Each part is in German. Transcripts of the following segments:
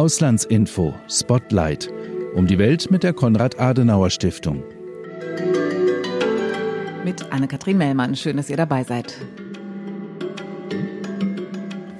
Auslandsinfo Spotlight um die Welt mit der Konrad-Adenauer-Stiftung. Mit Anne-Kathrin Mellmann. Schön, dass ihr dabei seid.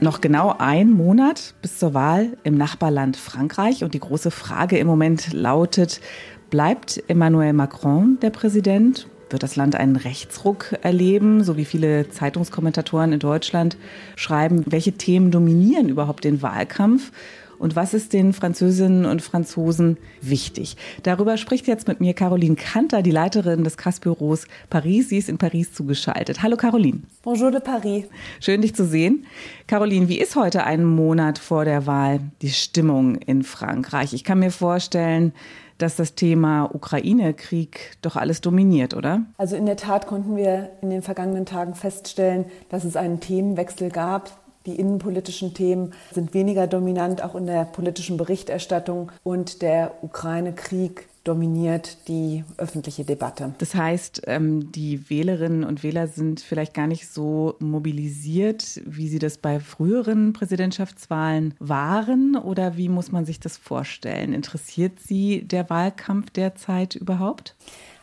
Noch genau ein Monat bis zur Wahl im Nachbarland Frankreich. Und die große Frage im Moment lautet, bleibt Emmanuel Macron der Präsident? Wird das Land einen Rechtsruck erleben, so wie viele Zeitungskommentatoren in Deutschland schreiben? Welche Themen dominieren überhaupt den Wahlkampf? Und was ist den Französinnen und Franzosen wichtig. Darüber spricht jetzt mit mir Caroline Kanter, die Leiterin des Kassbüros Paris. Sie ist in Paris zugeschaltet. Hallo Caroline. Bonjour de Paris. Schön dich zu sehen. Caroline, wie ist heute einen Monat vor der Wahl die Stimmung in Frankreich? Ich kann mir vorstellen, dass das Thema Ukraine-Krieg doch alles dominiert, oder? Also in der Tat konnten wir in den vergangenen Tagen feststellen, dass es einen Themenwechsel gab die innenpolitischen Themen sind weniger dominant, auch in der politischen Berichterstattung. Und der Ukraine-Krieg dominiert die öffentliche Debatte. Das heißt, ähm, die Wählerinnen und Wähler sind vielleicht gar nicht so mobilisiert, wie sie das bei früheren Präsidentschaftswahlen waren? Oder wie muss man sich das vorstellen? Interessiert Sie der Wahlkampf derzeit überhaupt?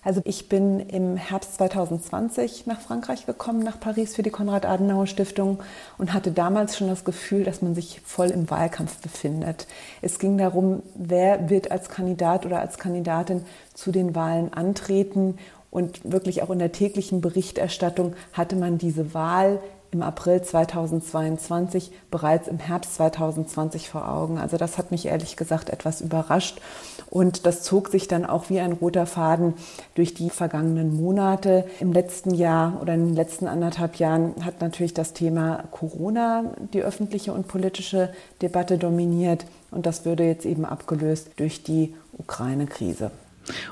Also ich bin im Herbst 2020 nach Frankreich gekommen, nach Paris für die Konrad-Adenauer-Stiftung und hatte damals schon das Gefühl, dass man sich voll im Wahlkampf befindet. Es ging darum, wer wird als Kandidat oder als Kandidatin zu den Wahlen antreten und wirklich auch in der täglichen Berichterstattung hatte man diese Wahl im April 2022 bereits im Herbst 2020 vor Augen. Also das hat mich ehrlich gesagt etwas überrascht und das zog sich dann auch wie ein roter Faden durch die vergangenen Monate. Im letzten Jahr oder in den letzten anderthalb Jahren hat natürlich das Thema Corona die öffentliche und politische Debatte dominiert und das würde jetzt eben abgelöst durch die Ukraine-Krise.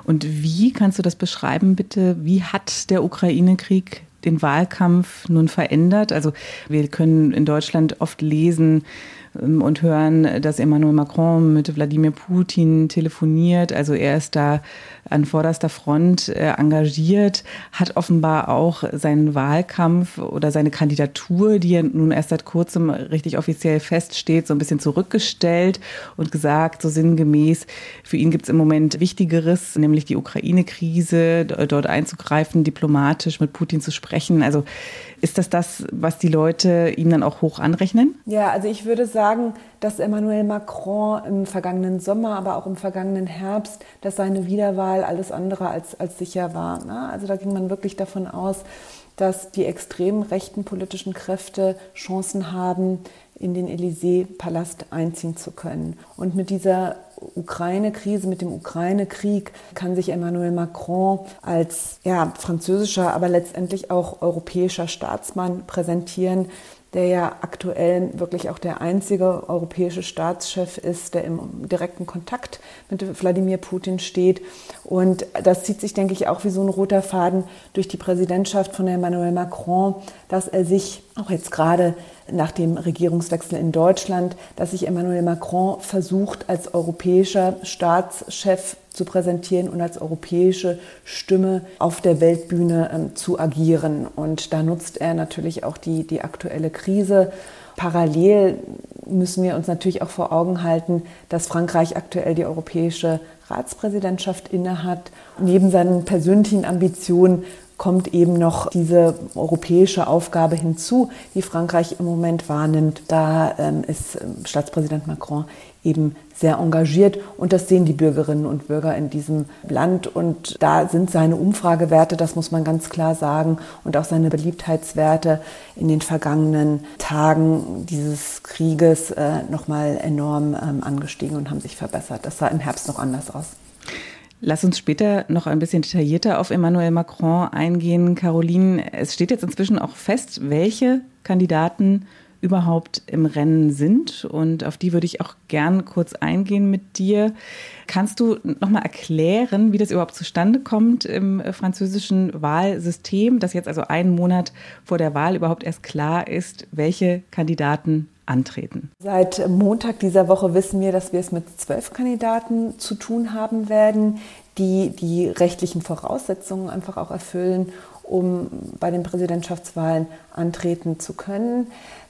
Und wie kannst du das beschreiben, bitte? Wie hat der Ukraine-Krieg den Wahlkampf nun verändert? Also wir können in Deutschland oft lesen, und hören, dass Emmanuel Macron mit Wladimir Putin telefoniert. Also er ist da an vorderster Front äh, engagiert, hat offenbar auch seinen Wahlkampf oder seine Kandidatur, die ja nun erst seit kurzem richtig offiziell feststeht, so ein bisschen zurückgestellt und gesagt, so sinngemäß, für ihn gibt es im Moment Wichtigeres, nämlich die Ukraine-Krise, dort einzugreifen, diplomatisch mit Putin zu sprechen. Also ist das das, was die Leute ihm dann auch hoch anrechnen? Ja, also ich würde sagen, dass Emmanuel Macron im vergangenen Sommer, aber auch im vergangenen Herbst, dass seine Wiederwahl alles andere als, als sicher war. Ne? Also da ging man wirklich davon aus, dass die extrem rechten politischen Kräfte Chancen haben, in den Élysée-Palast einziehen zu können. Und mit dieser Ukraine-Krise, mit dem Ukraine-Krieg kann sich Emmanuel Macron als ja, französischer, aber letztendlich auch europäischer Staatsmann präsentieren, der ja aktuell wirklich auch der einzige europäische Staatschef ist, der im direkten Kontakt mit Wladimir Putin steht. Und das zieht sich, denke ich, auch wie so ein roter Faden durch die Präsidentschaft von Emmanuel Macron, dass er sich auch jetzt gerade nach dem Regierungswechsel in Deutschland, dass sich Emmanuel Macron versucht, als europäischer Staatschef zu präsentieren und als europäische Stimme auf der Weltbühne ähm, zu agieren. Und da nutzt er natürlich auch die, die aktuelle Krise. Parallel müssen wir uns natürlich auch vor Augen halten, dass Frankreich aktuell die europäische Ratspräsidentschaft innehat. Neben seinen persönlichen Ambitionen kommt eben noch diese europäische Aufgabe hinzu, die Frankreich im Moment wahrnimmt. Da ähm, ist ähm, Staatspräsident Macron eben sehr engagiert und das sehen die Bürgerinnen und Bürger in diesem Land und da sind seine Umfragewerte, das muss man ganz klar sagen, und auch seine Beliebtheitswerte in den vergangenen Tagen dieses Krieges äh, nochmal enorm ähm, angestiegen und haben sich verbessert. Das sah im Herbst noch anders aus. Lass uns später noch ein bisschen detaillierter auf Emmanuel Macron eingehen. Caroline, es steht jetzt inzwischen auch fest, welche Kandidaten überhaupt im Rennen sind. Und auf die würde ich auch gern kurz eingehen mit dir. Kannst du nochmal erklären, wie das überhaupt zustande kommt im französischen Wahlsystem, dass jetzt also einen Monat vor der Wahl überhaupt erst klar ist, welche Kandidaten antreten. Seit Montag dieser Woche wissen wir, dass wir es mit zwölf Kandidaten zu tun haben werden, die die rechtlichen Voraussetzungen einfach auch erfüllen, um bei den Präsidentschaftswahlen antreten zu können.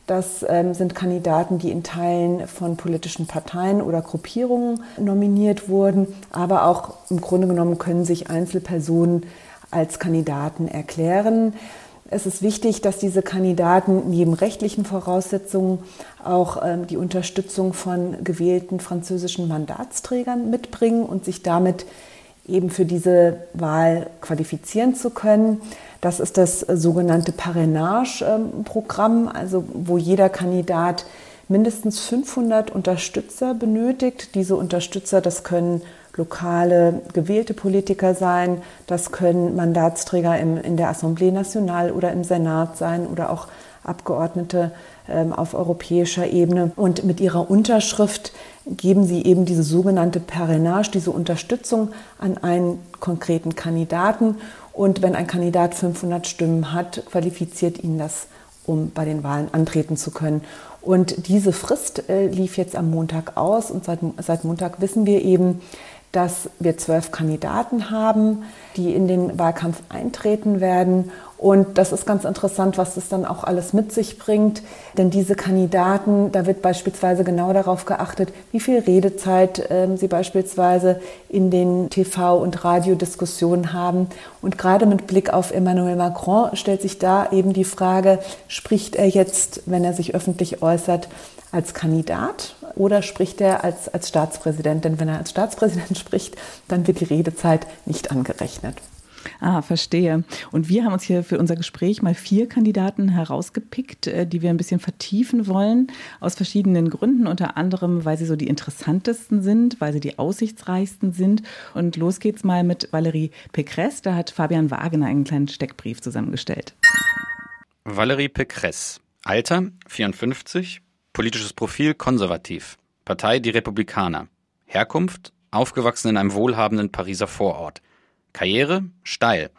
Das ähm, sind Kandidaten, die in Teilen von politischen Parteien oder Gruppierungen nominiert wurden, aber auch im Grunde genommen können sich Einzelpersonen als Kandidaten erklären. Es ist wichtig, dass diese Kandidaten neben rechtlichen Voraussetzungen auch ähm, die Unterstützung von gewählten französischen Mandatsträgern mitbringen und sich damit eben für diese Wahl qualifizieren zu können. Das ist das sogenannte Parrainage-Programm, also wo jeder Kandidat mindestens 500 Unterstützer benötigt. Diese Unterstützer, das können lokale gewählte Politiker sein, das können Mandatsträger im, in der Assemblée Nationale oder im Senat sein oder auch Abgeordnete ähm, auf europäischer Ebene. Und mit ihrer Unterschrift geben sie eben diese sogenannte Parrainage, diese Unterstützung an einen konkreten Kandidaten. Und wenn ein Kandidat 500 Stimmen hat, qualifiziert ihn das, um bei den Wahlen antreten zu können. Und diese Frist äh, lief jetzt am Montag aus und seit, seit Montag wissen wir eben, dass wir zwölf Kandidaten haben, die in den Wahlkampf eintreten werden. Und das ist ganz interessant, was das dann auch alles mit sich bringt. Denn diese Kandidaten, da wird beispielsweise genau darauf geachtet, wie viel Redezeit äh, sie beispielsweise in den TV- und Radiodiskussionen haben. Und gerade mit Blick auf Emmanuel Macron stellt sich da eben die Frage, spricht er jetzt, wenn er sich öffentlich äußert, als Kandidat oder spricht er als, als Staatspräsident? Denn wenn er als Staatspräsident spricht, dann wird die Redezeit nicht angerechnet. Ah, verstehe. Und wir haben uns hier für unser Gespräch mal vier Kandidaten herausgepickt, äh, die wir ein bisschen vertiefen wollen, aus verschiedenen Gründen, unter anderem, weil sie so die interessantesten sind, weil sie die aussichtsreichsten sind. Und los geht's mal mit Valérie Pécresse. Da hat Fabian Wagner einen kleinen Steckbrief zusammengestellt. Valérie Pécresse, Alter 54, Politisches Profil konservativ. Partei Die Republikaner. Herkunft aufgewachsen in einem wohlhabenden Pariser Vorort. Karriere steil.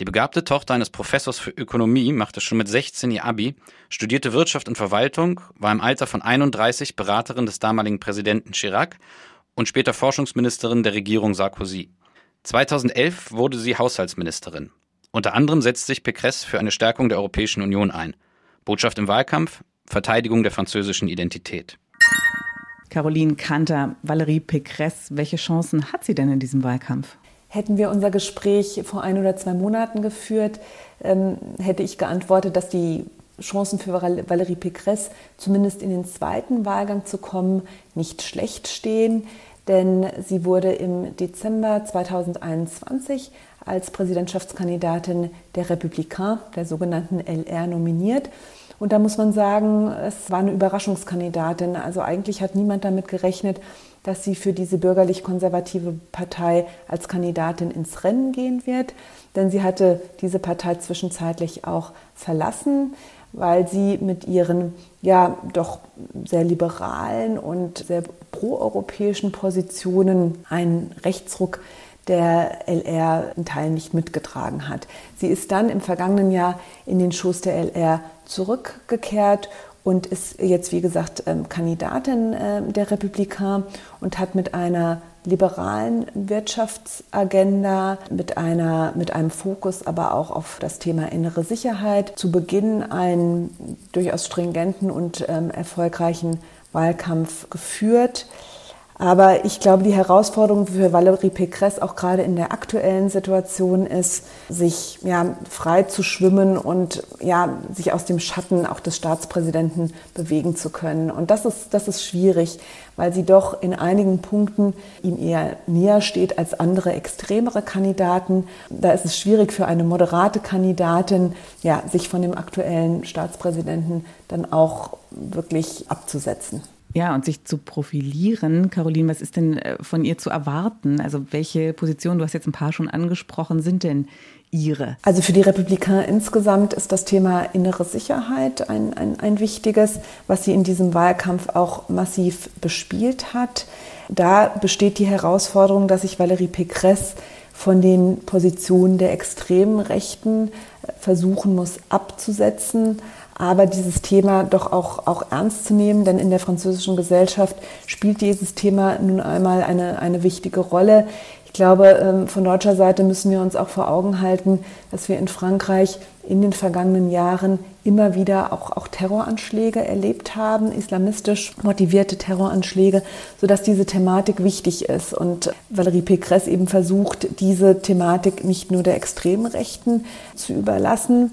Die begabte Tochter eines Professors für Ökonomie machte schon mit 16 ihr Abi, studierte Wirtschaft und Verwaltung, war im Alter von 31 Beraterin des damaligen Präsidenten Chirac und später Forschungsministerin der Regierung Sarkozy. 2011 wurde sie Haushaltsministerin. Unter anderem setzt sich Pécresse für eine Stärkung der Europäischen Union ein. Botschaft im Wahlkampf, Verteidigung der französischen Identität. Caroline Kanter, Valérie Pécresse, welche Chancen hat sie denn in diesem Wahlkampf? Hätten wir unser Gespräch vor ein oder zwei Monaten geführt, ähm, hätte ich geantwortet, dass die Chancen für Valérie Pécresse, zumindest in den zweiten Wahlgang zu kommen, nicht schlecht stehen. Denn sie wurde im Dezember 2021 als Präsidentschaftskandidatin der Républicains, der sogenannten LR, nominiert. Und da muss man sagen, es war eine Überraschungskandidatin. Also eigentlich hat niemand damit gerechnet, dass sie für diese bürgerlich-konservative Partei als Kandidatin ins Rennen gehen wird. Denn sie hatte diese Partei zwischenzeitlich auch verlassen, weil sie mit ihren ja doch sehr liberalen und sehr proeuropäischen Positionen einen Rechtsruck der LR in Teilen nicht mitgetragen hat. Sie ist dann im vergangenen Jahr in den Schoß der LR zurückgekehrt und ist jetzt, wie gesagt, ähm, Kandidatin ähm, der Republikaner und hat mit einer liberalen Wirtschaftsagenda, mit, einer, mit einem Fokus aber auch auf das Thema innere Sicherheit, zu Beginn einen durchaus stringenten und ähm, erfolgreichen Wahlkampf geführt. Aber ich glaube, die Herausforderung für Valérie Pécresse auch gerade in der aktuellen Situation ist, sich ja, frei zu schwimmen und ja, sich aus dem Schatten auch des Staatspräsidenten bewegen zu können. Und das ist, das ist schwierig, weil sie doch in einigen Punkten ihm eher näher steht als andere extremere Kandidaten. Da ist es schwierig für eine moderate Kandidatin, ja, sich von dem aktuellen Staatspräsidenten dann auch wirklich abzusetzen. Ja, und sich zu profilieren. Caroline, was ist denn äh, von ihr zu erwarten? Also welche Positionen, du hast jetzt ein paar schon angesprochen, sind denn ihre? Also für die Republikaner insgesamt ist das Thema innere Sicherheit ein, ein, ein wichtiges, was sie in diesem Wahlkampf auch massiv bespielt hat. Da besteht die Herausforderung, dass sich Valérie Pécresse von den Positionen der extremen Rechten äh, versuchen muss abzusetzen aber dieses Thema doch auch, auch ernst zu nehmen, denn in der französischen Gesellschaft spielt dieses Thema nun einmal eine, eine wichtige Rolle. Ich glaube, ähm, von deutscher Seite müssen wir uns auch vor Augen halten, dass wir in Frankreich in den vergangenen Jahren immer wieder auch, auch Terroranschläge erlebt haben, islamistisch motivierte Terroranschläge, sodass diese Thematik wichtig ist. Und Valérie Pécresse eben versucht, diese Thematik nicht nur der extremen Rechten zu überlassen,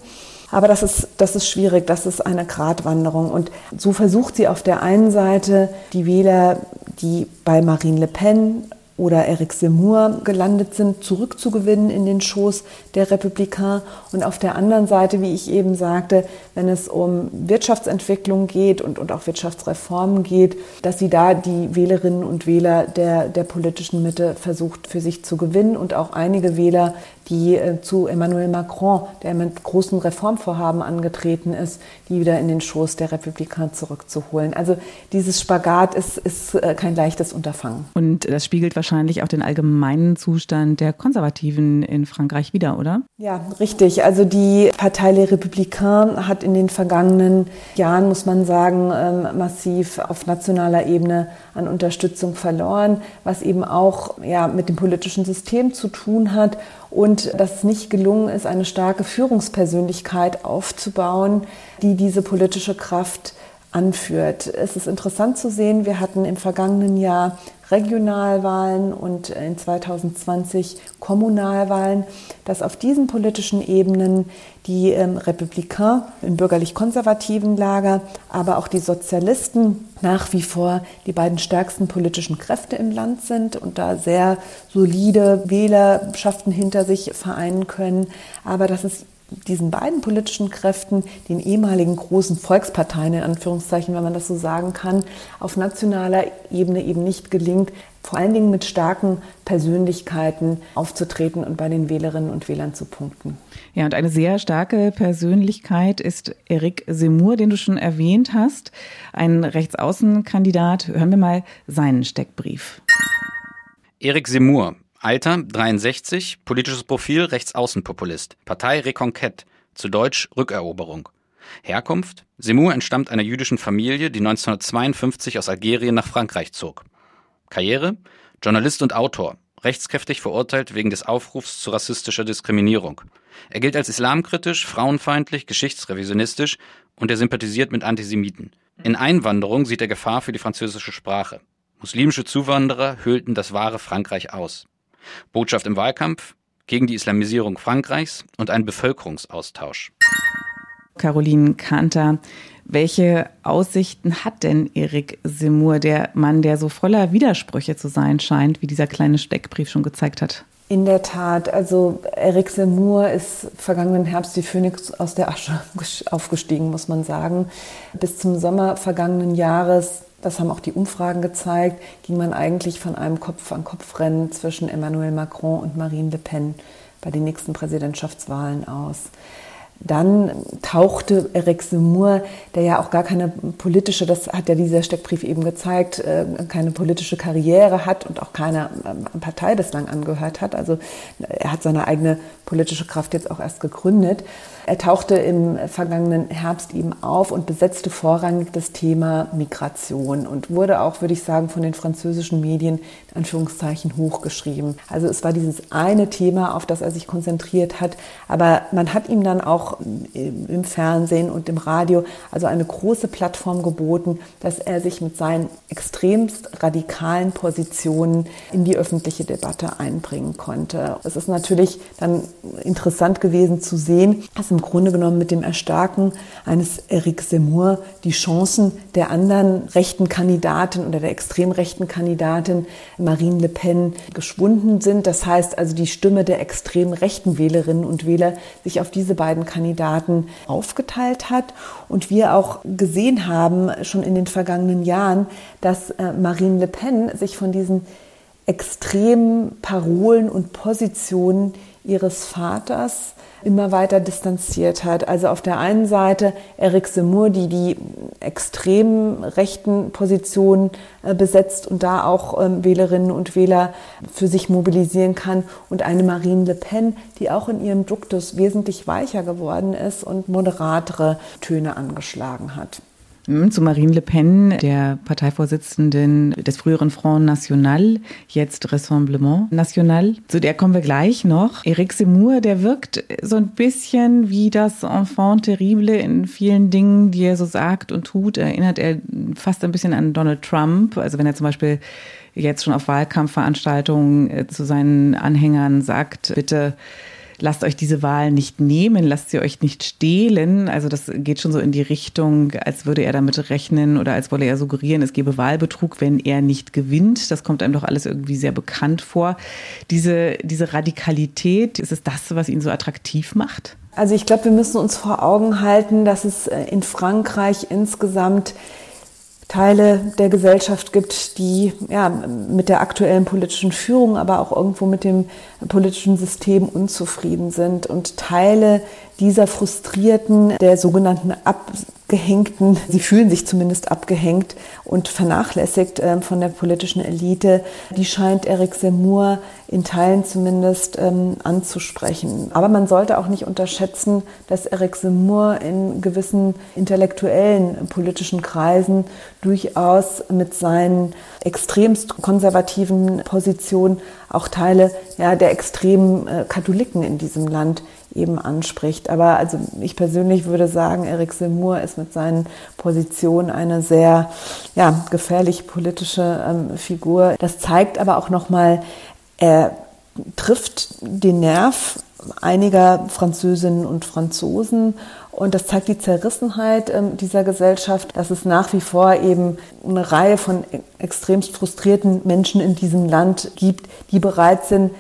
aber das ist, das ist schwierig, das ist eine Gratwanderung. Und so versucht sie auf der einen Seite die Wähler, die bei Marine Le Pen oder Eric Zemmour gelandet sind, zurückzugewinnen in den Schoß der Republikaner. Und auf der anderen Seite, wie ich eben sagte, wenn es um Wirtschaftsentwicklung geht und, und auch Wirtschaftsreformen geht, dass sie da die Wählerinnen und Wähler der, der politischen Mitte versucht für sich zu gewinnen und auch einige Wähler, die äh, zu Emmanuel Macron, der mit großen Reformvorhaben angetreten ist, die wieder in den Schoß der Republikaner zurückzuholen. Also dieses Spagat ist, ist äh, kein leichtes Unterfangen. Und das spiegelt wahrscheinlich auch den allgemeinen Zustand der Konservativen in Frankreich wieder, oder? Ja, richtig. Also die Partei Les Républicains hat in den vergangenen Jahren, muss man sagen, ähm, massiv auf nationaler Ebene an Unterstützung verloren, was eben auch ja, mit dem politischen System zu tun hat und dass es nicht gelungen ist, eine starke Führungspersönlichkeit aufzubauen, die diese politische Kraft anführt. Es ist interessant zu sehen, wir hatten im vergangenen Jahr Regionalwahlen und in 2020 Kommunalwahlen, dass auf diesen politischen Ebenen die ähm, Republikaner im bürgerlich-konservativen Lager, aber auch die Sozialisten nach wie vor die beiden stärksten politischen Kräfte im Land sind und da sehr solide Wählerschaften hinter sich vereinen können. Aber dass es diesen beiden politischen Kräften, den ehemaligen großen Volksparteien, in Anführungszeichen, wenn man das so sagen kann, auf nationaler Ebene eben nicht gelingt, vor allen Dingen mit starken Persönlichkeiten aufzutreten und bei den Wählerinnen und Wählern zu punkten. Ja, und eine sehr starke Persönlichkeit ist Eric Semur, den du schon erwähnt hast, ein Rechtsaußenkandidat. Hören wir mal seinen Steckbrief. Eric Semur, Alter 63, politisches Profil Rechtsaußenpopulist, Partei Reconquête, zu Deutsch Rückeroberung. Herkunft: Semur entstammt einer jüdischen Familie, die 1952 aus Algerien nach Frankreich zog. Karriere: Journalist und Autor, rechtskräftig verurteilt wegen des Aufrufs zu rassistischer Diskriminierung. Er gilt als islamkritisch, frauenfeindlich, geschichtsrevisionistisch und er sympathisiert mit Antisemiten. In Einwanderung sieht er Gefahr für die französische Sprache. Muslimische Zuwanderer hüllten das wahre Frankreich aus. Botschaft im Wahlkampf gegen die Islamisierung Frankreichs und ein Bevölkerungsaustausch. Caroline Kanter, welche Aussichten hat denn Erik Semur, der Mann, der so voller Widersprüche zu sein scheint, wie dieser kleine Steckbrief schon gezeigt hat? In der Tat, also Eric Semur ist vergangenen Herbst die Phönix aus der Asche aufgestiegen, muss man sagen. Bis zum Sommer vergangenen Jahres das haben auch die Umfragen gezeigt, ging man eigentlich von einem Kopf-an-Kopf-Rennen zwischen Emmanuel Macron und Marine Le Pen bei den nächsten Präsidentschaftswahlen aus. Dann tauchte Eric Zemmour, der ja auch gar keine politische, das hat ja dieser Steckbrief eben gezeigt, äh, keine politische Karriere hat und auch keiner ähm, Partei bislang angehört hat. Also er hat seine eigene politische Kraft jetzt auch erst gegründet. Er tauchte im vergangenen Herbst eben auf und besetzte vorrangig das Thema Migration und wurde auch, würde ich sagen, von den französischen Medien in Anführungszeichen hochgeschrieben. Also es war dieses eine Thema, auf das er sich konzentriert hat, aber man hat ihm dann auch im Fernsehen und im Radio also eine große Plattform geboten, dass er sich mit seinen extremst radikalen Positionen in die öffentliche Debatte einbringen konnte. Es ist natürlich dann interessant gewesen zu sehen, dass im Grunde genommen mit dem Erstarken eines Eric Zemmour die Chancen der anderen rechten Kandidatin oder der extrem rechten Kandidatin Marine Le Pen geschwunden sind. Das heißt also, die Stimme der extrem rechten Wählerinnen und Wähler sich auf diese beiden Kandidaten aufgeteilt hat und wir auch gesehen haben, schon in den vergangenen Jahren, dass äh, Marine Le Pen sich von diesen extremen Parolen und Positionen ihres Vaters immer weiter distanziert hat. Also auf der einen Seite Eric Zemmour, die die extrem rechten Positionen äh, besetzt und da auch ähm, Wählerinnen und Wähler für sich mobilisieren kann und eine Marine Le Pen, die auch in ihrem Duktus wesentlich weicher geworden ist und moderatere Töne angeschlagen hat. Zu Marine Le Pen, der Parteivorsitzenden des früheren Front National, jetzt Rassemblement National. Zu der kommen wir gleich noch. Eric Zemmour, der wirkt so ein bisschen wie das Enfant terrible in vielen Dingen, die er so sagt und tut. Erinnert er fast ein bisschen an Donald Trump. Also wenn er zum Beispiel jetzt schon auf Wahlkampfveranstaltungen äh, zu seinen Anhängern sagt, bitte lasst euch diese Wahl nicht nehmen, lasst sie euch nicht stehlen. Also das geht schon so in die Richtung, als würde er damit rechnen oder als wolle er suggerieren, es gebe Wahlbetrug, wenn er nicht gewinnt. Das kommt einem doch alles irgendwie sehr bekannt vor. Diese, diese Radikalität, ist es das, was ihn so attraktiv macht? Also ich glaube, wir müssen uns vor Augen halten, dass es äh, in Frankreich insgesamt Teile der Gesellschaft gibt, die ja, mit der aktuellen politischen Führung, aber auch irgendwo mit dem politischen System unzufrieden sind. Und Teile dieser Frustrierten, der sogenannten Abgehängten, sie fühlen sich zumindest abgehängt und vernachlässigt äh, von der politischen Elite, die scheint Eric Zemmour in Teilen zumindest ähm, anzusprechen. Aber man sollte auch nicht unterschätzen, dass Eric Zemmour in gewissen intellektuellen politischen Kreisen durchaus mit seinen extremst konservativen Positionen auch Teile ja, der extremen äh, Katholiken in diesem Land eben anspricht. Aber also ich persönlich würde sagen, Eric Zemmour ist mit seinen Positionen eine sehr ja, gefährlich politische ähm, Figur. Das zeigt aber auch nochmal, er trifft den Nerv einiger Französinnen und Franzosen und das zeigt die Zerrissenheit äh, dieser Gesellschaft, dass es nach wie vor eben eine Reihe von extremst frustrierten Menschen in diesem Land gibt, die bereit sind,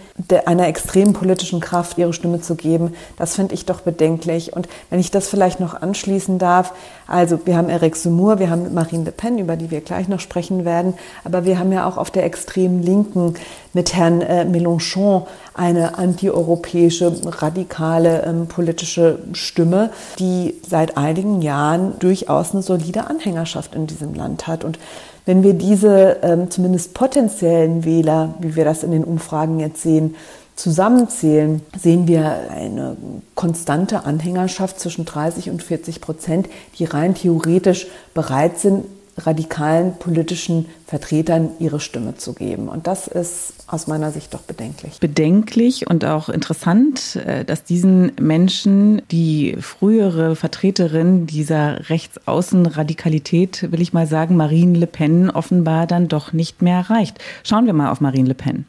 einer extremen politischen Kraft ihre Stimme zu geben. Das finde ich doch bedenklich. Und wenn ich das vielleicht noch anschließen darf, also wir haben Eric Zemmour, wir haben Marine Le Pen, über die wir gleich noch sprechen werden, aber wir haben ja auch auf der extremen Linken mit Herrn äh, Mélenchon eine antieuropäische, radikale ähm, politische Stimme, die seit einigen Jahren durchaus eine solide Anhängerschaft in diesem Land hat. Und wenn wir diese ähm, zumindest potenziellen Wähler, wie wir das in den Umfragen jetzt sehen, zusammenzählen, sehen wir eine konstante Anhängerschaft zwischen 30 und 40 Prozent, die rein theoretisch bereit sind, radikalen politischen Vertretern ihre Stimme zu geben. Und das ist aus meiner Sicht doch bedenklich. Bedenklich und auch interessant, äh, dass diesen Menschen die frühere Vertreterin dieser Rechtsaußenradikalität, will ich mal sagen, Marine Le Pen, offenbar dann doch nicht mehr erreicht. Schauen wir mal auf Marine Le Pen.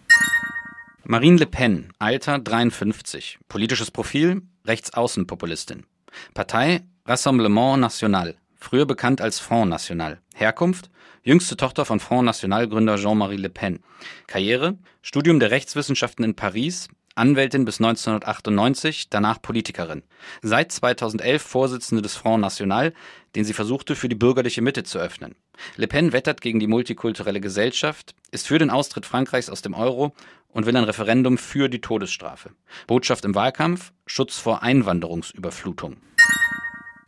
Marine Le Pen, Alter 53, politisches Profil Rechtsaußenpopulistin. Partei Rassemblement National, früher bekannt als Front National. Herkunft jüngste Tochter von Front National Gründer Jean-Marie Le Pen. Karriere Studium der Rechtswissenschaften in Paris, Anwältin bis 1998, danach Politikerin. Seit 2011 Vorsitzende des Front National, den sie versuchte für die bürgerliche Mitte zu öffnen. Le Pen wettert gegen die multikulturelle Gesellschaft, ist für den Austritt Frankreichs aus dem Euro und will ein Referendum für die Todesstrafe. Botschaft im Wahlkampf Schutz vor Einwanderungsüberflutung.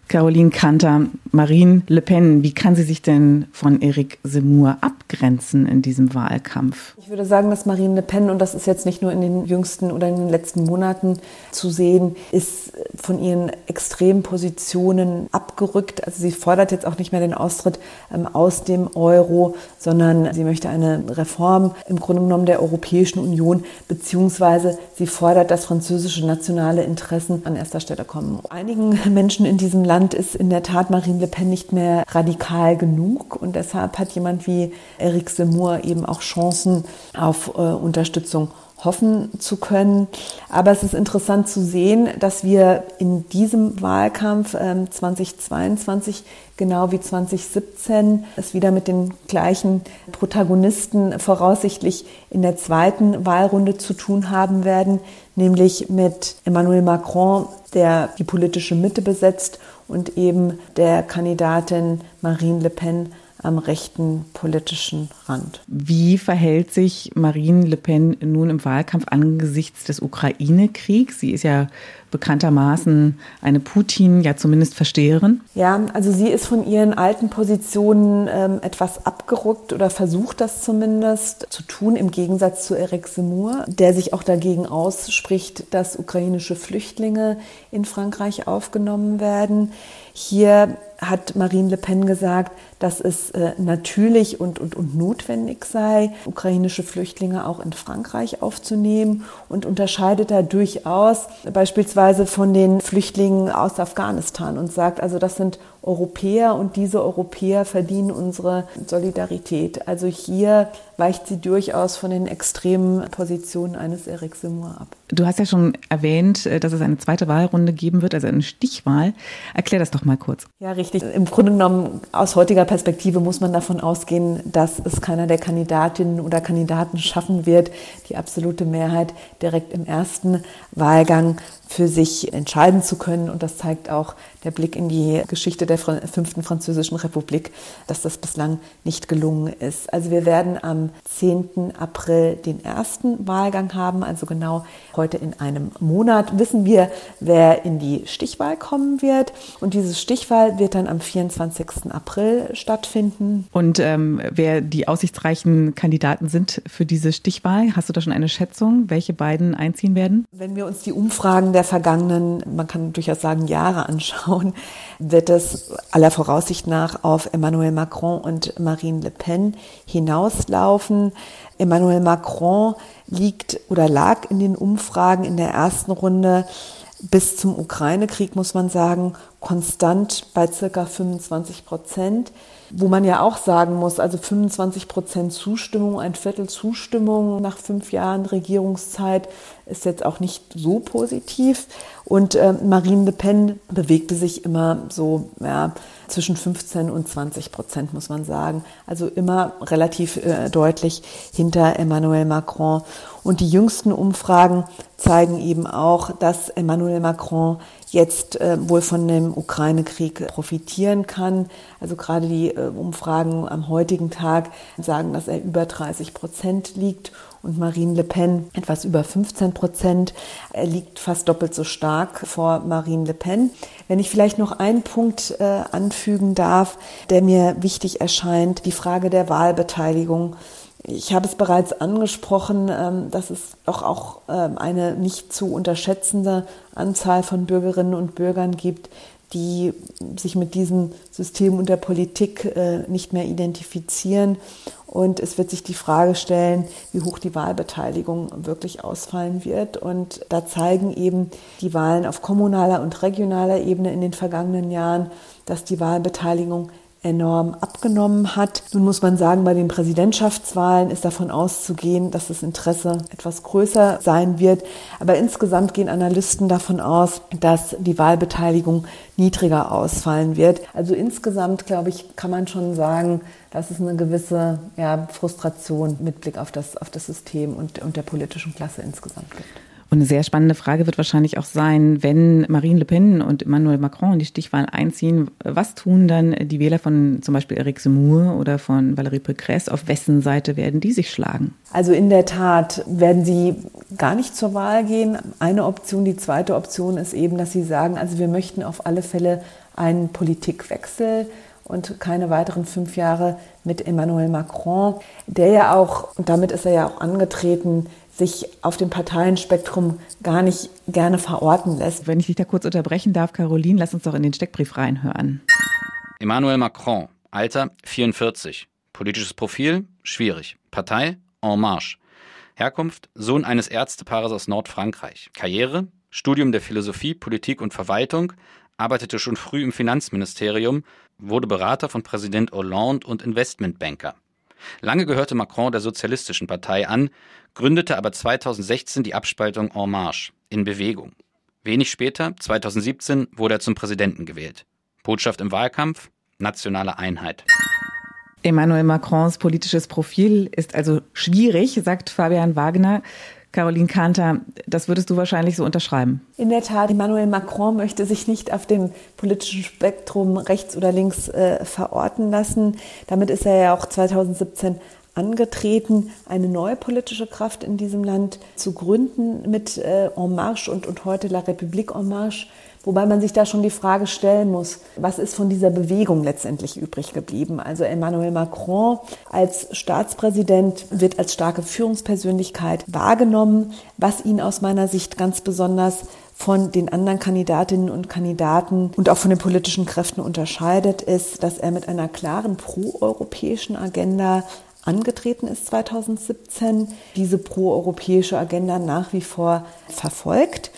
Caroline Kanter, Marine Le Pen, wie kann sie sich denn von Eric Zemmour abgrenzen in diesem Wahlkampf? Ich würde sagen, dass Marine Le Pen, und das ist jetzt nicht nur in den jüngsten oder in den letzten Monaten zu sehen, ist von ihren extremen Positionen abgerückt. Also sie fordert jetzt auch nicht mehr den Austritt ähm, aus dem Euro, sondern sie möchte eine Reform im Grunde genommen der Europäischen Union, beziehungsweise sie fordert, dass französische nationale Interessen an erster Stelle kommen. Einigen Menschen in diesem Land Land ist in der Tat Marine Le Pen nicht mehr radikal genug und deshalb hat jemand wie Eric Zemmour eben auch Chancen auf äh, Unterstützung hoffen zu können. Aber es ist interessant zu sehen, dass wir in diesem Wahlkampf äh, 2022 genau wie 2017 es wieder mit den gleichen Protagonisten voraussichtlich in der zweiten Wahlrunde zu tun haben werden, nämlich mit Emmanuel Macron, der die politische Mitte besetzt und eben der Kandidatin Marine Le Pen am rechten politischen Rand. Wie verhält sich Marine Le Pen nun im Wahlkampf angesichts des Ukraine-Kriegs? Sie ist ja bekanntermaßen eine Putin, ja zumindest Versteherin. Ja, also sie ist von ihren alten Positionen ähm, etwas abgerückt oder versucht das zumindest zu tun, im Gegensatz zu Eric Zemmour, der sich auch dagegen ausspricht, dass ukrainische Flüchtlinge in Frankreich aufgenommen werden. Hier hat Marine Le Pen gesagt, dass es äh, natürlich und, und, und notwendig sei, ukrainische Flüchtlinge auch in Frankreich aufzunehmen und unterscheidet da durchaus beispielsweise von den Flüchtlingen aus Afghanistan und sagt, also das sind Europäer und diese Europäer verdienen unsere Solidarität. Also hier weicht sie durchaus von den extremen Positionen eines Eric Zemmour ab. Du hast ja schon erwähnt, äh, dass es eine zweite Wahlrunde geben wird, also eine Stichwahl. Erklär das doch mal kurz. Ja, richtig. Im Grunde genommen, aus heutiger Perspektive muss man davon ausgehen, dass es keiner der Kandidatinnen oder Kandidaten schaffen wird, die absolute Mehrheit direkt im ersten Wahlgang für sich entscheiden zu können. Und das zeigt auch der Blick in die Geschichte der fünften französischen Republik, dass das bislang nicht gelungen ist. Also wir werden am 10. April den ersten Wahlgang haben, also genau heute in einem Monat wissen wir, wer in die Stichwahl kommen wird. Und diese Stichwahl wird dann am 24. April stattfinden. Und ähm, wer die aussichtsreichen Kandidaten sind für diese Stichwahl, hast du da schon eine Schätzung, welche beiden einziehen werden? Wenn wir uns die Umfragen der vergangenen, man kann durchaus sagen, Jahre anschauen, wird es aller Voraussicht nach auf Emmanuel Macron und Marine Le Pen hinauslaufen. Emmanuel Macron liegt oder lag in den Umfragen in der ersten Runde bis zum Ukraine-Krieg, muss man sagen, konstant bei circa 25 Prozent. Wo man ja auch sagen muss, also 25 Prozent Zustimmung, ein Viertel Zustimmung nach fünf Jahren Regierungszeit ist jetzt auch nicht so positiv. Und äh, Marine Le Pen bewegte sich immer so ja, zwischen 15 und 20 Prozent, muss man sagen. Also immer relativ äh, deutlich hinter Emmanuel Macron. Und die jüngsten Umfragen zeigen eben auch, dass Emmanuel Macron jetzt äh, wohl von dem Ukraine-Krieg profitieren kann. Also gerade die äh, Umfragen am heutigen Tag sagen, dass er über 30 Prozent liegt und Marine Le Pen etwas über 15 Prozent. Er liegt fast doppelt so stark vor Marine Le Pen. Wenn ich vielleicht noch einen Punkt äh, anfügen darf, der mir wichtig erscheint, die Frage der Wahlbeteiligung. Ich habe es bereits angesprochen, ähm, dass es doch auch ähm, eine nicht zu unterschätzende Anzahl von Bürgerinnen und Bürgern gibt, die sich mit diesem System und der Politik äh, nicht mehr identifizieren. Und es wird sich die Frage stellen, wie hoch die Wahlbeteiligung wirklich ausfallen wird. Und da zeigen eben die Wahlen auf kommunaler und regionaler Ebene in den vergangenen Jahren, dass die Wahlbeteiligung enorm abgenommen hat. Nun muss man sagen, bei den Präsidentschaftswahlen ist davon auszugehen, dass das Interesse etwas größer sein wird. Aber insgesamt gehen Analysten davon aus, dass die Wahlbeteiligung niedriger ausfallen wird. Also insgesamt, glaube ich, kann man schon sagen, dass es eine gewisse ja, Frustration mit Blick auf das, auf das System und, und der politischen Klasse insgesamt gibt. Und eine sehr spannende Frage wird wahrscheinlich auch sein, wenn Marine Le Pen und Emmanuel Macron in die Stichwahl einziehen, was tun dann die Wähler von zum Beispiel Eric Zemmour oder von Valérie Pécresse? Auf wessen Seite werden die sich schlagen? Also in der Tat werden sie gar nicht zur Wahl gehen. Eine Option, die zweite Option ist eben, dass sie sagen, also wir möchten auf alle Fälle einen Politikwechsel und keine weiteren fünf Jahre mit Emmanuel Macron, der ja auch, und damit ist er ja auch angetreten, sich auf dem Parteienspektrum gar nicht gerne verorten lässt. Wenn ich dich da kurz unterbrechen darf, Caroline, lass uns doch in den Steckbrief reinhören. Emmanuel Macron, Alter 44, politisches Profil schwierig, Partei En Marche, Herkunft Sohn eines Ärztepaares aus Nordfrankreich, Karriere Studium der Philosophie, Politik und Verwaltung, arbeitete schon früh im Finanzministerium, wurde Berater von Präsident Hollande und Investmentbanker. Lange gehörte Macron der Sozialistischen Partei an, gründete aber 2016 die Abspaltung En Marche in Bewegung. Wenig später, 2017, wurde er zum Präsidenten gewählt. Botschaft im Wahlkampf, nationale Einheit. Emmanuel Macrons politisches Profil ist also schwierig, sagt Fabian Wagner. Caroline Kanter, das würdest du wahrscheinlich so unterschreiben. In der Tat, Emmanuel Macron möchte sich nicht auf dem politischen Spektrum rechts oder links äh, verorten lassen. Damit ist er ja auch 2017 angetreten, eine neue politische Kraft in diesem Land zu gründen mit äh, En Marche und, und heute La République En Marche. Wobei man sich da schon die Frage stellen muss, was ist von dieser Bewegung letztendlich übrig geblieben? Also Emmanuel Macron als Staatspräsident wird als starke Führungspersönlichkeit wahrgenommen. Was ihn aus meiner Sicht ganz besonders von den anderen Kandidatinnen und Kandidaten und auch von den politischen Kräften unterscheidet, ist, dass er mit einer klaren proeuropäischen Agenda angetreten ist 2017, diese proeuropäische Agenda nach wie vor verfolgt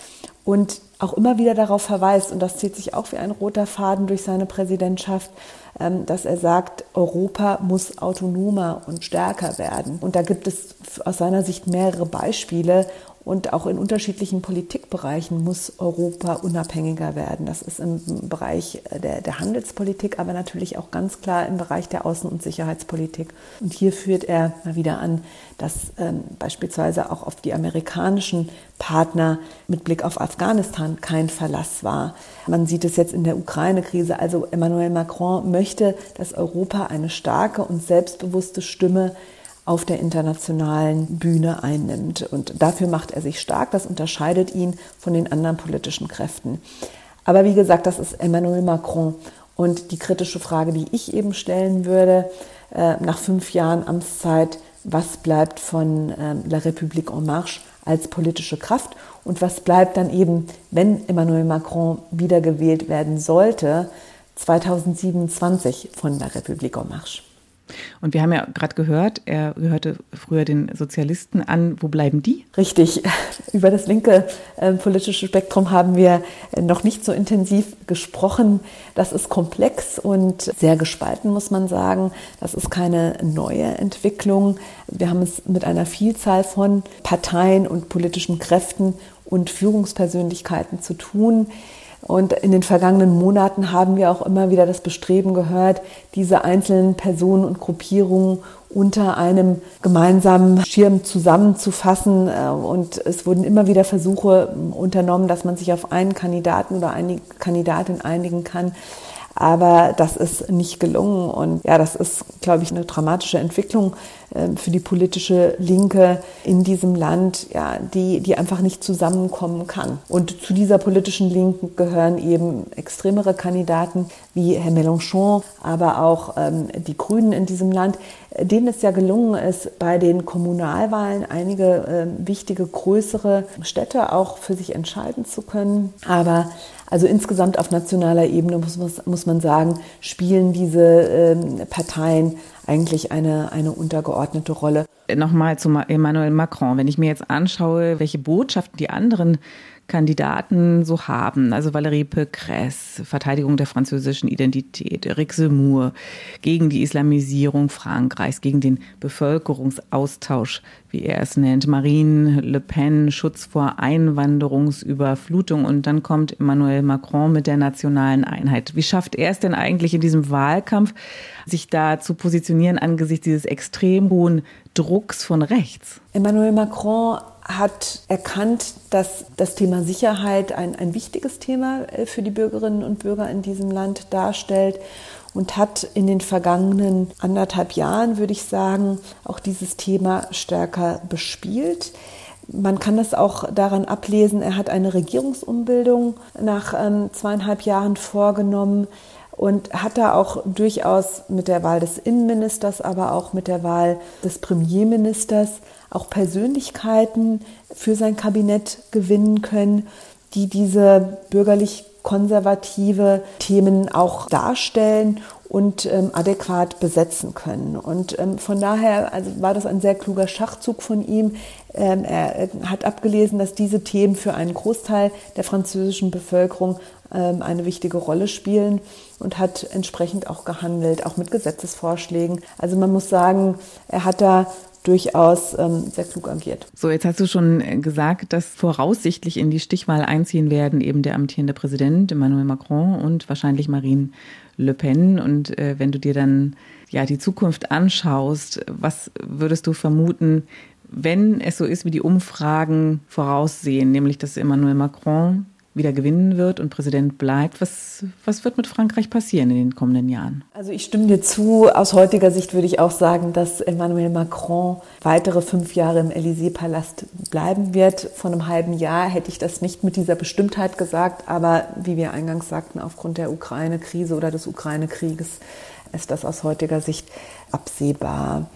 und auch immer wieder darauf verweist, und das zieht sich auch wie ein roter Faden durch seine Präsidentschaft, ähm, dass er sagt, Europa muss autonomer und stärker werden. Und da gibt es aus seiner Sicht mehrere Beispiele. Und auch in unterschiedlichen Politikbereichen muss Europa unabhängiger werden. Das ist im Bereich der, der, Handelspolitik, aber natürlich auch ganz klar im Bereich der Außen- und Sicherheitspolitik. Und hier führt er mal wieder an, dass ähm, beispielsweise auch auf die amerikanischen Partner mit Blick auf Afghanistan kein Verlass war. Man sieht es jetzt in der Ukraine-Krise. Also Emmanuel Macron möchte, dass Europa eine starke und selbstbewusste Stimme auf der internationalen Bühne einnimmt. Und dafür macht er sich stark. Das unterscheidet ihn von den anderen politischen Kräften. Aber wie gesagt, das ist Emmanuel Macron. Und die kritische Frage, die ich eben stellen würde, äh, nach fünf Jahren Amtszeit, was bleibt von äh, La République en Marche als politische Kraft und was bleibt dann eben, wenn Emmanuel Macron wiedergewählt werden sollte, 2027 von La République en Marche? Und wir haben ja gerade gehört, er gehörte früher den Sozialisten an. Wo bleiben die? Richtig. Über das linke äh, politische Spektrum haben wir noch nicht so intensiv gesprochen. Das ist komplex und sehr gespalten, muss man sagen. Das ist keine neue Entwicklung. Wir haben es mit einer Vielzahl von Parteien und politischen Kräften und Führungspersönlichkeiten zu tun. Und in den vergangenen Monaten haben wir auch immer wieder das Bestreben gehört, diese einzelnen Personen und Gruppierungen unter einem gemeinsamen Schirm zusammenzufassen. Äh, und es wurden immer wieder Versuche unternommen, dass man sich auf einen Kandidaten oder eine Kandidatin einigen kann. Aber das ist nicht gelungen. Und ja, das ist, glaube ich, eine dramatische Entwicklung ähm, für die politische Linke in diesem Land, ja, die, die einfach nicht zusammenkommen kann. Und zu dieser politischen Linken gehören eben extremere Kandidaten wie Herr Mélenchon, aber auch ähm, die Grünen in diesem Land, denen es ja gelungen ist, bei den Kommunalwahlen einige äh, wichtige, größere Städte auch für sich entscheiden zu können. Aber also insgesamt auf nationaler Ebene muss, muss man sagen, spielen diese ähm, Parteien eigentlich eine, eine untergeordnete Rolle. Nochmal zu Emmanuel Macron. Wenn ich mir jetzt anschaue, welche Botschaften die anderen Kandidaten so haben. Also Valérie Pécresse, Verteidigung der französischen Identität, Eric Zemmour, gegen die Islamisierung Frankreichs, gegen den Bevölkerungsaustausch, wie er es nennt, Marine Le Pen, Schutz vor Einwanderungsüberflutung und dann kommt Emmanuel Macron mit der nationalen Einheit. Wie schafft er es denn eigentlich in diesem Wahlkampf, sich da zu positionieren angesichts dieses extrem hohen Drucks von rechts? Emmanuel Macron hat erkannt, dass das Thema Sicherheit ein, ein wichtiges Thema äh, für die Bürgerinnen und Bürger in diesem Land darstellt und hat in den vergangenen anderthalb Jahren, würde ich sagen, auch dieses Thema stärker bespielt. Man kann das auch daran ablesen, er hat eine Regierungsumbildung nach ähm, zweieinhalb Jahren vorgenommen und hat da auch durchaus mit der Wahl des Innenministers, aber auch mit der Wahl des Premierministers auch Persönlichkeiten für sein Kabinett gewinnen können, die diese bürgerlich konservative Themen auch darstellen und ähm, adäquat besetzen können. Und ähm, von daher also war das ein sehr kluger Schachzug von ihm. Ähm, er hat abgelesen, dass diese Themen für einen Großteil der französischen Bevölkerung ähm, eine wichtige Rolle spielen und hat entsprechend auch gehandelt, auch mit Gesetzesvorschlägen. Also man muss sagen, er hat da durchaus ähm, sehr klug agiert. So, jetzt hast du schon gesagt, dass voraussichtlich in die Stichwahl einziehen werden eben der amtierende Präsident Emmanuel Macron und wahrscheinlich Marine Le Pen. Und äh, wenn du dir dann ja die Zukunft anschaust, was würdest du vermuten, wenn es so ist, wie die Umfragen voraussehen, nämlich dass Emmanuel Macron wieder gewinnen wird und Präsident bleibt. Was, was wird mit Frankreich passieren in den kommenden Jahren? Also ich stimme dir zu. Aus heutiger Sicht würde ich auch sagen, dass Emmanuel Macron weitere fünf Jahre im Élysée-Palast bleiben wird. Vor einem halben Jahr hätte ich das nicht mit dieser Bestimmtheit gesagt, aber wie wir eingangs sagten, aufgrund der Ukraine-Krise oder des Ukraine-Krieges ist das aus heutiger Sicht absehbar.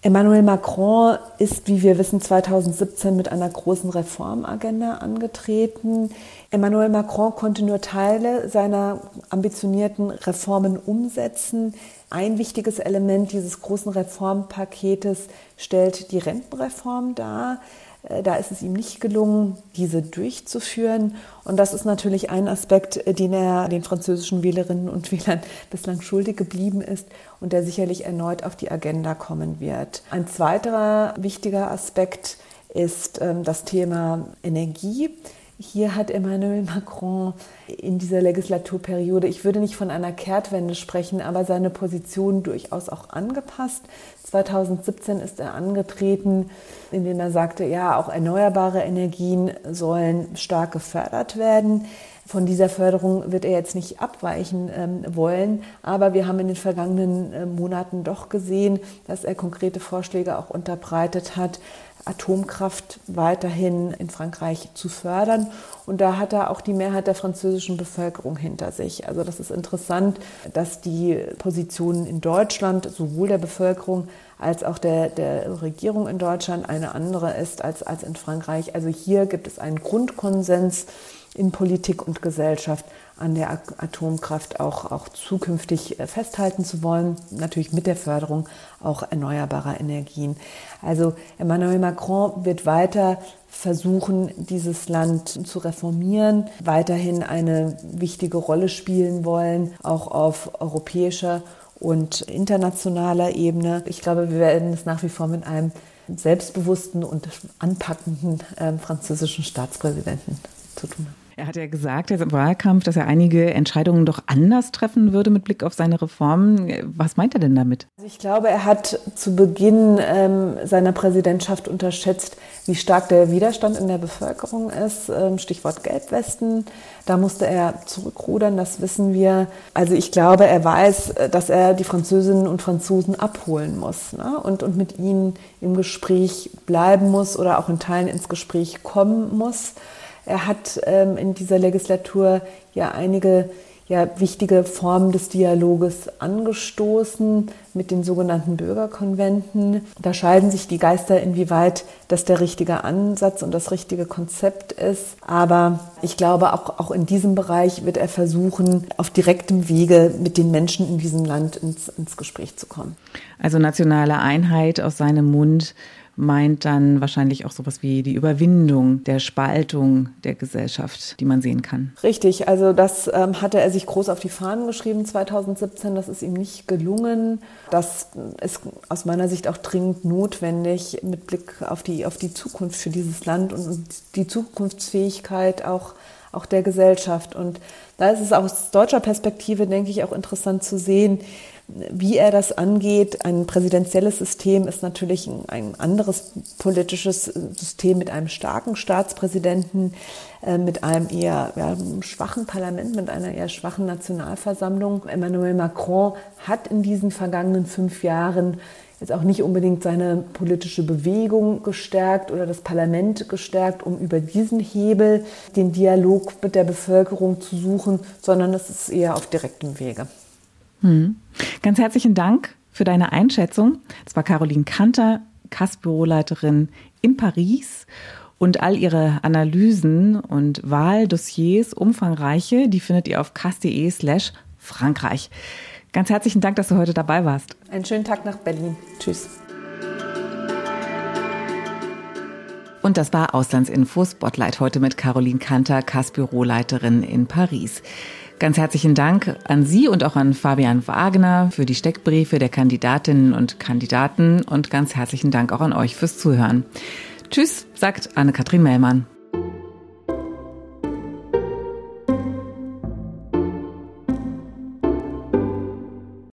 Emmanuel Macron ist, wie wir wissen, 2017 mit einer großen Reformagenda angetreten. Emmanuel Macron konnte nur Teile seiner ambitionierten Reformen umsetzen. Ein wichtiges Element dieses großen Reformpaketes stellt die Rentenreform dar. Äh, da ist es ihm nicht gelungen, diese durchzuführen. Und das ist natürlich ein Aspekt, äh, den er den französischen Wählerinnen und Wählern bislang schuldig geblieben ist und der sicherlich erneut auf die Agenda kommen wird. Ein zweiterer wichtiger Aspekt ist ähm, das Thema Energie. Hier hat Emmanuel Macron in dieser Legislaturperiode, ich würde nicht von einer Kehrtwende sprechen, aber seine Position durchaus auch angepasst. 2017 ist er angetreten, indem er sagte, ja, auch erneuerbare Energien sollen stark gefördert werden. Von dieser Förderung wird er jetzt nicht abweichen ähm, wollen, aber wir haben in den vergangenen äh, Monaten doch gesehen, dass er konkrete Vorschläge auch unterbreitet hat, Atomkraft weiterhin in Frankreich zu fördern. Und da hat er auch die Mehrheit der französischen Bevölkerung hinter sich. Also das ist interessant, dass die Position in Deutschland sowohl der Bevölkerung als auch der, der Regierung in Deutschland eine andere ist als, als in Frankreich. Also hier gibt es einen Grundkonsens in Politik und Gesellschaft an der Atomkraft auch, auch zukünftig äh, festhalten zu wollen, natürlich mit der Förderung auch erneuerbarer Energien. Also Emmanuel Macron wird weiter versuchen, dieses Land zu reformieren, weiterhin eine wichtige Rolle spielen wollen, auch auf europäischer und internationaler Ebene. Ich glaube, wir werden es nach wie vor mit einem selbstbewussten und anpackenden äh, französischen Staatspräsidenten zu tun haben. Er hat ja gesagt, jetzt im Wahlkampf, dass er einige Entscheidungen doch anders treffen würde mit Blick auf seine Reformen. Was meint er denn damit? Also ich glaube, er hat zu Beginn ähm, seiner Präsidentschaft unterschätzt, wie stark der Widerstand in der Bevölkerung ist. Ähm, Stichwort Gelbwesten. Da musste er zurückrudern, das wissen wir. Also ich glaube, er weiß, dass er die Französinnen und Franzosen abholen muss ne? und, und mit ihnen im Gespräch bleiben muss oder auch in Teilen ins Gespräch kommen muss. Er hat ähm, in dieser Legislatur ja einige ja, wichtige Formen des Dialoges angestoßen mit den sogenannten Bürgerkonventen. Da scheiden sich die Geister, inwieweit das der richtige Ansatz und das richtige Konzept ist. Aber ich glaube, auch, auch in diesem Bereich wird er versuchen, auf direktem Wege mit den Menschen in diesem Land ins, ins Gespräch zu kommen. Also nationale Einheit aus seinem Mund meint dann wahrscheinlich auch sowas wie die Überwindung der Spaltung der Gesellschaft, die man sehen kann. Richtig, also das ähm, hatte er sich groß auf die Fahnen geschrieben 2017, das ist ihm nicht gelungen. Das ist aus meiner Sicht auch dringend notwendig mit Blick auf die, auf die Zukunft für dieses Land und die Zukunftsfähigkeit auch, auch der Gesellschaft. Und da ist es aus deutscher Perspektive, denke ich, auch interessant zu sehen, wie er das angeht, ein präsidentielles System ist natürlich ein anderes politisches System mit einem starken Staatspräsidenten, äh, mit einem eher ja, schwachen Parlament, mit einer eher schwachen Nationalversammlung. Emmanuel Macron hat in diesen vergangenen fünf Jahren jetzt auch nicht unbedingt seine politische Bewegung gestärkt oder das Parlament gestärkt, um über diesen Hebel den Dialog mit der Bevölkerung zu suchen, sondern es ist eher auf direktem Wege. Hm. Ganz herzlichen Dank für deine Einschätzung. Das war Caroline Kanter, Kassbüroleiterin in Paris. Und all ihre Analysen und Wahldossiers, umfangreiche, die findet ihr auf kass.de slash Frankreich. Ganz herzlichen Dank, dass du heute dabei warst. Einen schönen Tag nach Berlin. Tschüss. Und das war Auslandsinfo Spotlight heute mit Caroline Kanter, Kass-Büroleiterin in Paris. Ganz herzlichen Dank an Sie und auch an Fabian Wagner für die Steckbriefe der Kandidatinnen und Kandidaten und ganz herzlichen Dank auch an euch fürs Zuhören. Tschüss, sagt Anne-Kathrin Mellmann.